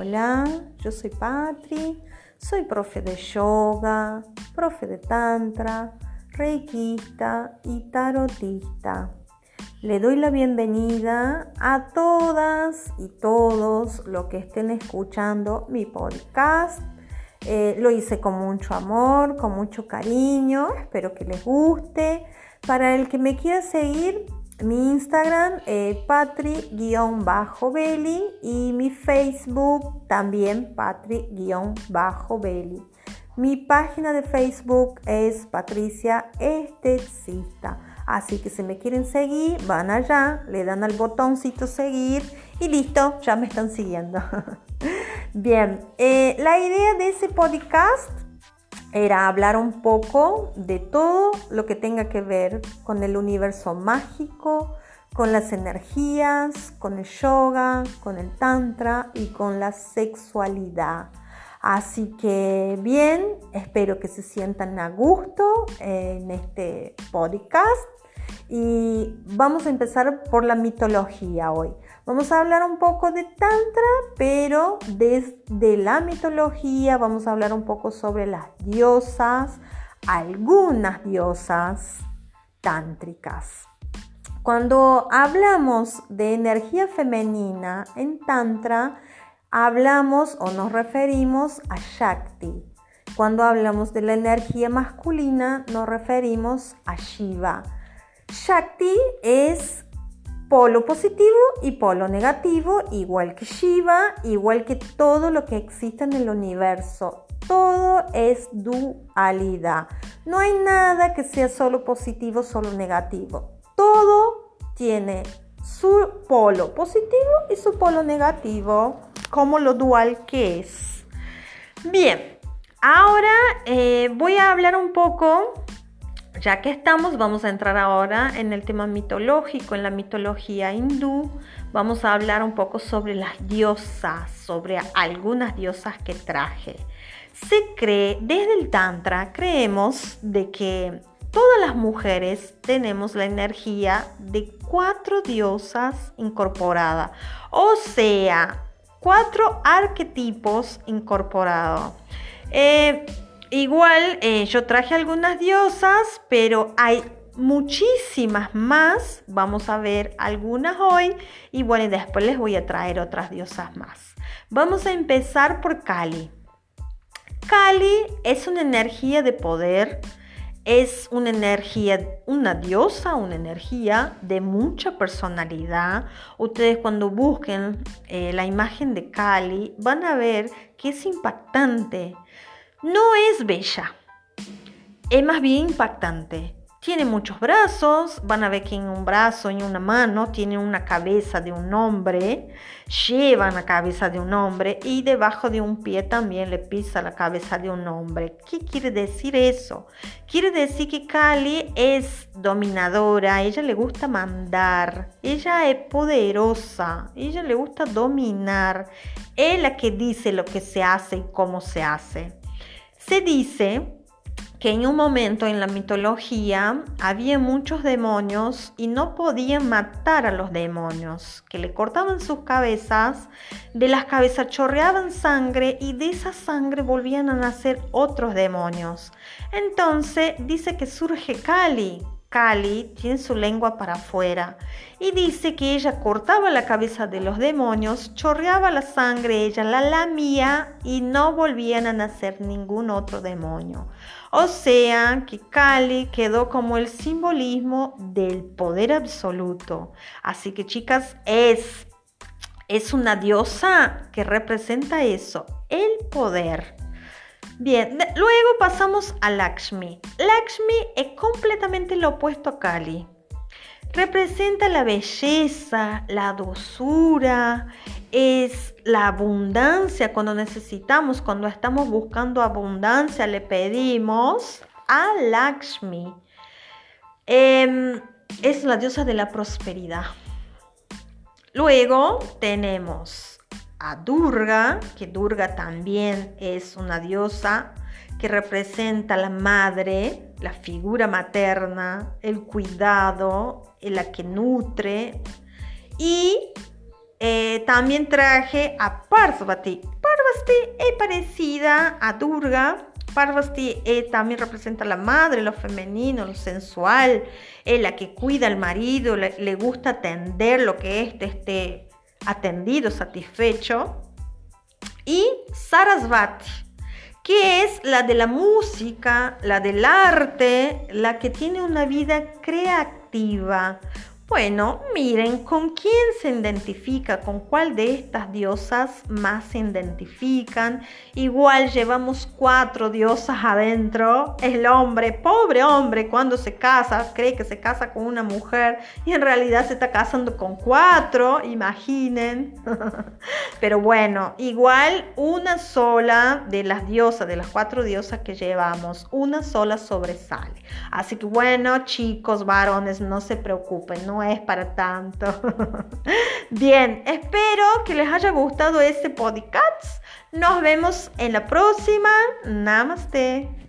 Hola, yo soy Patri, soy profe de yoga, profe de tantra, reikista y tarotista. Le doy la bienvenida a todas y todos los que estén escuchando mi podcast. Eh, lo hice con mucho amor, con mucho cariño, espero que les guste. Para el que me quiera seguir, mi Instagram es patri-belly y mi Facebook también patri-belly. Mi página de Facebook es Patricia Esteticista. Así que si me quieren seguir, van allá, le dan al botoncito seguir y listo, ya me están siguiendo. Bien, eh, la idea de ese podcast era hablar un poco de todo lo que tenga que ver con el universo mágico, con las energías, con el yoga, con el tantra y con la sexualidad. Así que bien, espero que se sientan a gusto en este podcast y vamos a empezar por la mitología hoy. Vamos a hablar un poco de Tantra, pero desde la mitología vamos a hablar un poco sobre las diosas, algunas diosas tántricas. Cuando hablamos de energía femenina en Tantra, hablamos o nos referimos a Shakti. Cuando hablamos de la energía masculina, nos referimos a Shiva. Shakti es polo positivo y polo negativo, igual que Shiva, igual que todo lo que existe en el universo. Todo es dualidad. No hay nada que sea solo positivo, solo negativo. Todo tiene su polo positivo y su polo negativo, como lo dual que es. Bien, ahora eh, voy a hablar un poco ya que estamos, vamos a entrar ahora en el tema mitológico, en la mitología hindú. Vamos a hablar un poco sobre las diosas, sobre algunas diosas que traje. Se cree, desde el Tantra, creemos de que todas las mujeres tenemos la energía de cuatro diosas incorporadas, o sea, cuatro arquetipos incorporados. Eh, Igual eh, yo traje algunas diosas, pero hay muchísimas más. Vamos a ver algunas hoy y bueno, después les voy a traer otras diosas más. Vamos a empezar por Kali. Kali es una energía de poder, es una energía, una diosa, una energía de mucha personalidad. Ustedes cuando busquen eh, la imagen de Kali van a ver que es impactante no es bella, es más bien impactante. Tiene muchos brazos, van a ver que en un brazo y una mano tiene una cabeza de un hombre, lleva la cabeza de un hombre y debajo de un pie también le pisa la cabeza de un hombre. ¿Qué quiere decir eso? Quiere decir que Kali es dominadora, ella le gusta mandar, ella es poderosa, ella le gusta dominar, es la que dice lo que se hace y cómo se hace. Se dice que en un momento en la mitología había muchos demonios y no podían matar a los demonios, que le cortaban sus cabezas, de las cabezas chorreaban sangre y de esa sangre volvían a nacer otros demonios. Entonces dice que surge Kali, Kali tiene su lengua para afuera y dice que ella cortaba la cabeza de los demonios, chorreaba la sangre, ella la lamía y no volvían a nacer ningún otro demonio. O sea que Kali quedó como el simbolismo del poder absoluto. Así que chicas, es, es una diosa que representa eso, el poder. Bien, luego pasamos a Lakshmi. Lakshmi es completamente lo opuesto a Kali. Representa la belleza, la dulzura, es la abundancia cuando necesitamos, cuando estamos buscando abundancia, le pedimos a Lakshmi. Em, es la diosa de la prosperidad. Luego tenemos a Durga, que Durga también es una diosa que representa la madre, la figura materna, el cuidado, la que nutre. Y eh, también traje a Parvati. Parvati es parecida a Durga. Parvati eh, también representa a la madre, lo femenino, lo sensual, es la que cuida al marido, le, gusta atender lo que éste esté atendido, satisfecho. Y Sarasvati, que es la de la música, la del arte, la que tiene una vida creativa, bueno, miren, ¿con quién se identifica? ¿Con cuál de estas diosas más se identifican? Igual llevamos cuatro diosas adentro. El hombre, pobre hombre, cuando se casa, cree que se casa con una mujer y en realidad se está casando con cuatro, imaginen. Pero bueno, igual una sola de las diosas, de las cuatro diosas que llevamos, una sola sobresale. Así que bueno, chicos, varones, no se preocupen, es para tanto. Bien, espero que les haya gustado este podcast. Nos vemos en la próxima. Namaste.